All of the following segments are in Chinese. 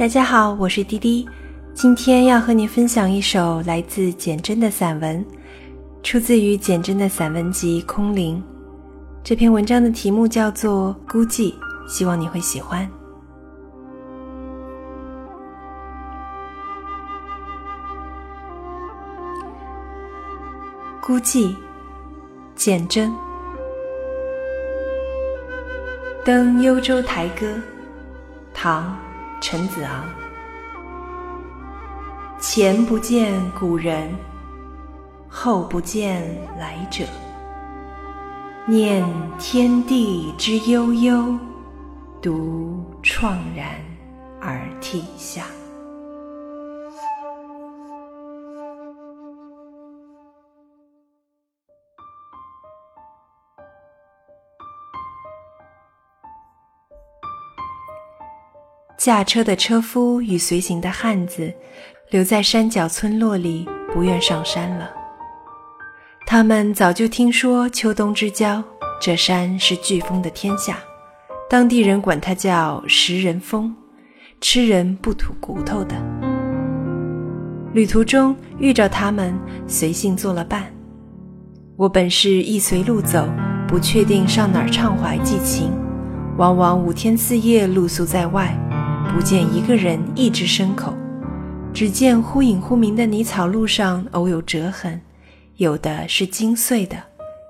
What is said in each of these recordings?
大家好，我是滴滴，今天要和你分享一首来自简真的散文，出自于简真的散文集《空灵》。这篇文章的题目叫做《孤寂》，希望你会喜欢。孤寂，简真。登幽州台歌，唐，陈子昂。前不见古人，后不见来者。念天地之悠悠，独怆然而涕下。驾车的车夫与随行的汉子留在山脚村落里，不愿上山了。他们早就听说秋冬之交，这山是飓风的天下，当地人管它叫食人峰，吃人不吐骨头的。旅途中遇着他们，随性做了伴。我本是一随路走，不确定上哪儿畅怀寄情，往往五天四夜露宿在外。不见一个人，一只牲口，只见忽隐忽明的泥草路上偶有折痕，有的是精碎的，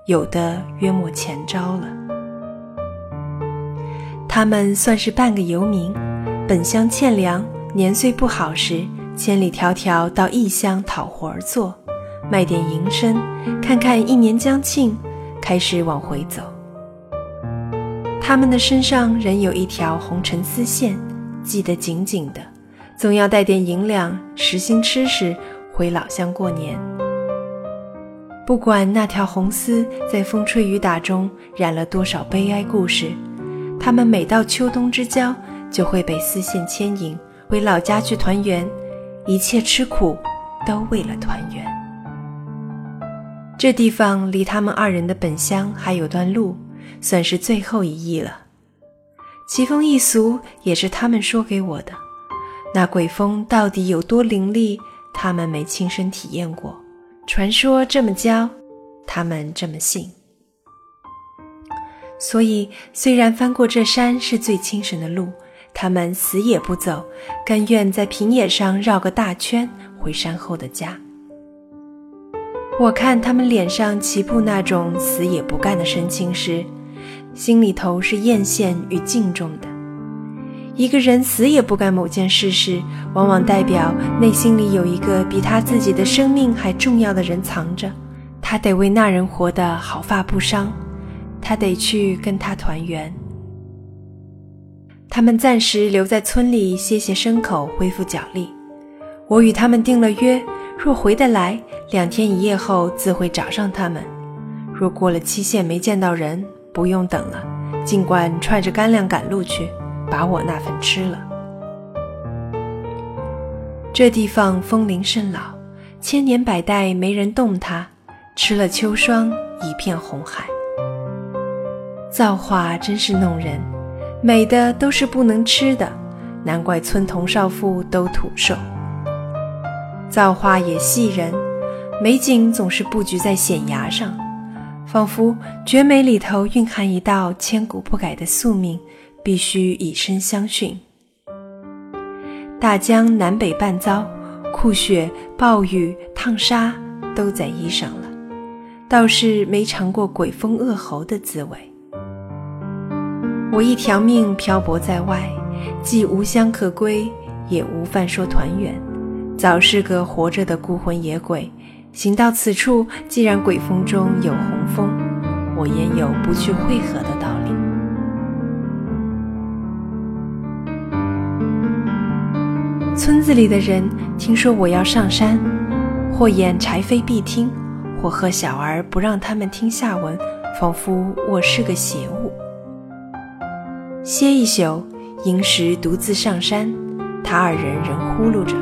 有的约莫前朝了。他们算是半个游民，本乡欠粮，年岁不好时，千里迢迢到异乡讨活儿做，卖点营生，看看一年将尽，开始往回走。他们的身上仍有一条红尘丝线。系得紧紧的，总要带点银两，实心吃食，回老乡过年。不管那条红丝在风吹雨打中染了多少悲哀故事，他们每到秋冬之交，就会被丝线牵引回老家去团圆，一切吃苦都为了团圆。这地方离他们二人的本乡还有段路，算是最后一役了。奇风异俗也是他们说给我的，那鬼风到底有多凌厉，他们没亲身体验过。传说这么教，他们这么信。所以，虽然翻过这山是最轻省的路，他们死也不走，甘愿在平野上绕个大圈回山后的家。我看他们脸上齐布那种死也不干的神情时。心里头是艳羡与敬重的。一个人死也不干某件事时，往往代表内心里有一个比他自己的生命还重要的人藏着，他得为那人活得毫发不伤，他得去跟他团圆。他们暂时留在村里歇歇牲口，恢复脚力。我与他们定了约，若回得来，两天一夜后自会找上他们；若过了期限没见到人，不用等了，尽管揣着干粮赶路去，把我那份吃了。这地方风铃甚老，千年百代没人动它，吃了秋霜，一片红海。造化真是弄人，美的都是不能吃的，难怪村童少妇都土瘦。造化也戏人，美景总是布局在险崖上。仿佛绝美里头蕴含一道千古不改的宿命，必须以身相殉。大江南北半遭，酷雪、暴雨、烫沙都在衣裳了，倒是没尝过鬼风恶猴的滋味。我一条命漂泊在外，既无乡可归，也无饭说团圆，早是个活着的孤魂野鬼。行到此处，既然鬼风中有红枫，我焉有不去会合的道理？村子里的人听说我要上山，或掩柴扉必听，或喝小儿不让他们听下文，仿佛我是个邪物。歇一宿，寅时独自上山，他二人仍呼噜着。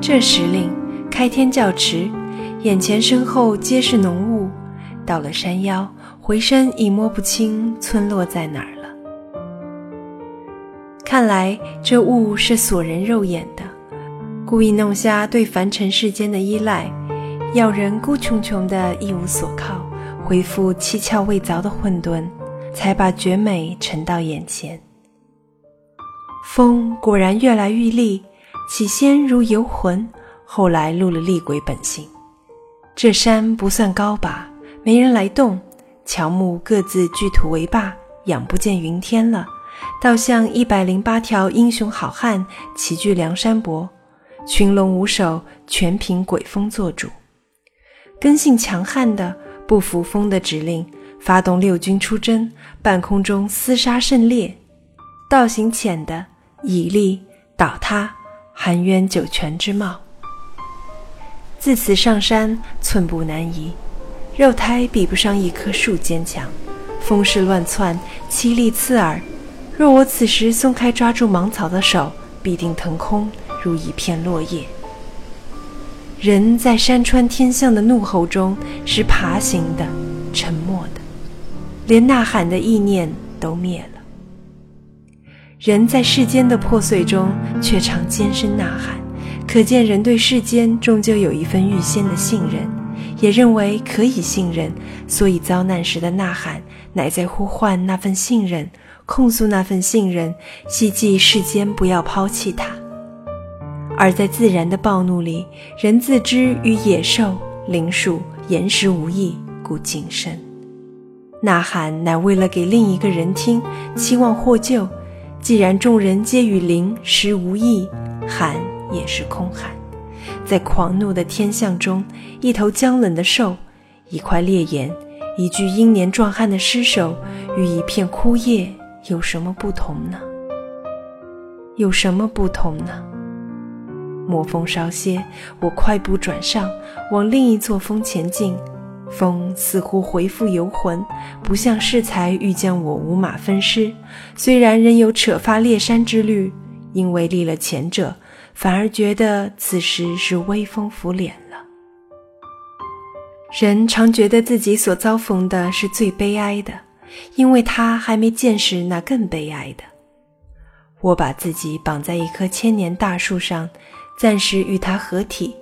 这时令。开天较迟，眼前身后皆是浓雾。到了山腰，回身已摸不清村落在哪儿了。看来这雾是锁人肉眼的，故意弄瞎对凡尘世间的依赖，要人孤穷穷的一无所靠，恢复七窍未凿的混沌，才把绝美呈到眼前。风果然越来愈厉，起先如游魂，后来露了厉鬼本性。这山不算高吧，没人来动，乔木各自聚土为坝，仰不见云天了，倒像一百零八条英雄好汉齐聚梁山伯，群龙无首，全凭鬼风做主。根性强悍的，不服风的指令，发动六军出征，半空中厮杀甚烈；道行浅的，以力倒塌，含冤九泉之貌。自此上山寸步难移，肉胎比不上一棵树坚强。风势乱窜，凄厉刺耳。若我此时松开抓住芒草的手，必定腾空如一片落叶。人在山川天象的怒吼中是爬行的、沉默的，连呐喊的意念都灭了。人在世间的破碎中却常尖声呐喊。可见人对世间终究有一份预先的信任，也认为可以信任，所以遭难时的呐喊，乃在呼唤那份信任，控诉那份信任，希冀世间不要抛弃他。而在自然的暴怒里，人自知与野兽、灵树、岩石无异，故谨慎。呐喊乃为了给另一个人听，期望获救。既然众人皆与灵石无异，喊。也是空喊，在狂怒的天象中，一头僵冷的兽，一块烈焰，一具英年壮汉的尸首，与一片枯叶有什么不同呢？有什么不同呢？魔风稍歇，我快步转上，往另一座峰前进。风似乎回复游魂，不像适才欲将我五马分尸。虽然仍有扯发裂山之虑，因为立了前者。反而觉得此时是微风拂脸了。人常觉得自己所遭逢的是最悲哀的，因为他还没见识那更悲哀的。我把自己绑在一棵千年大树上，暂时与它合体，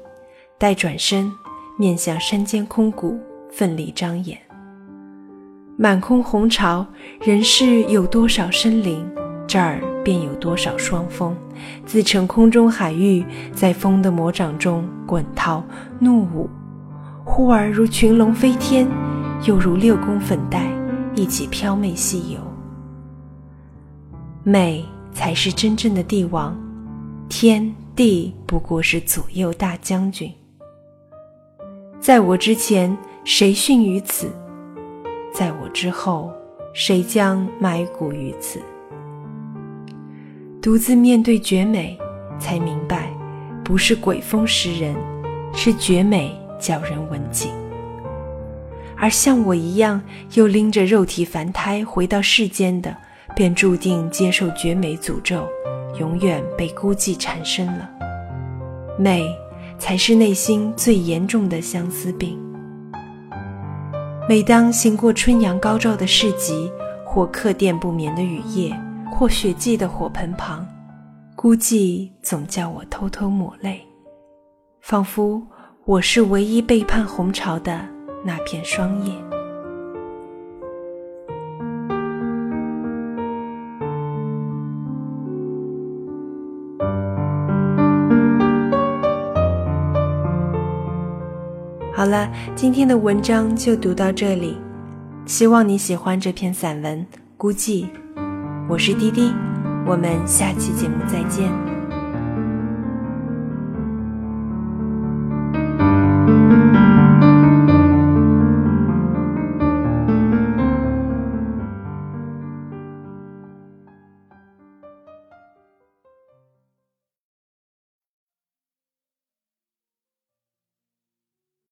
待转身面向山间空谷，奋力张眼。满空红潮，人世有多少生灵？这儿便有多少双峰，自成空中海域，在风的魔掌中滚涛怒舞，忽而如群龙飞天，又如六宫粉黛，一起飘媚西游。美才是真正的帝王，天地不过是左右大将军。在我之前，谁逊于此？在我之后，谁将埋骨于此？独自面对绝美，才明白，不是鬼风识人，是绝美叫人文静。而像我一样又拎着肉体凡胎回到世间的，便注定接受绝美诅咒，永远被孤寂缠身了。美，才是内心最严重的相思病。每当行过春阳高照的市集，或客店不眠的雨夜。或雪霁的火盆旁，孤寂总叫我偷偷抹泪，仿佛我是唯一背叛红潮的那片霜叶。好了，今天的文章就读到这里，希望你喜欢这篇散文《孤寂》。我是滴滴，我们下期节目再见。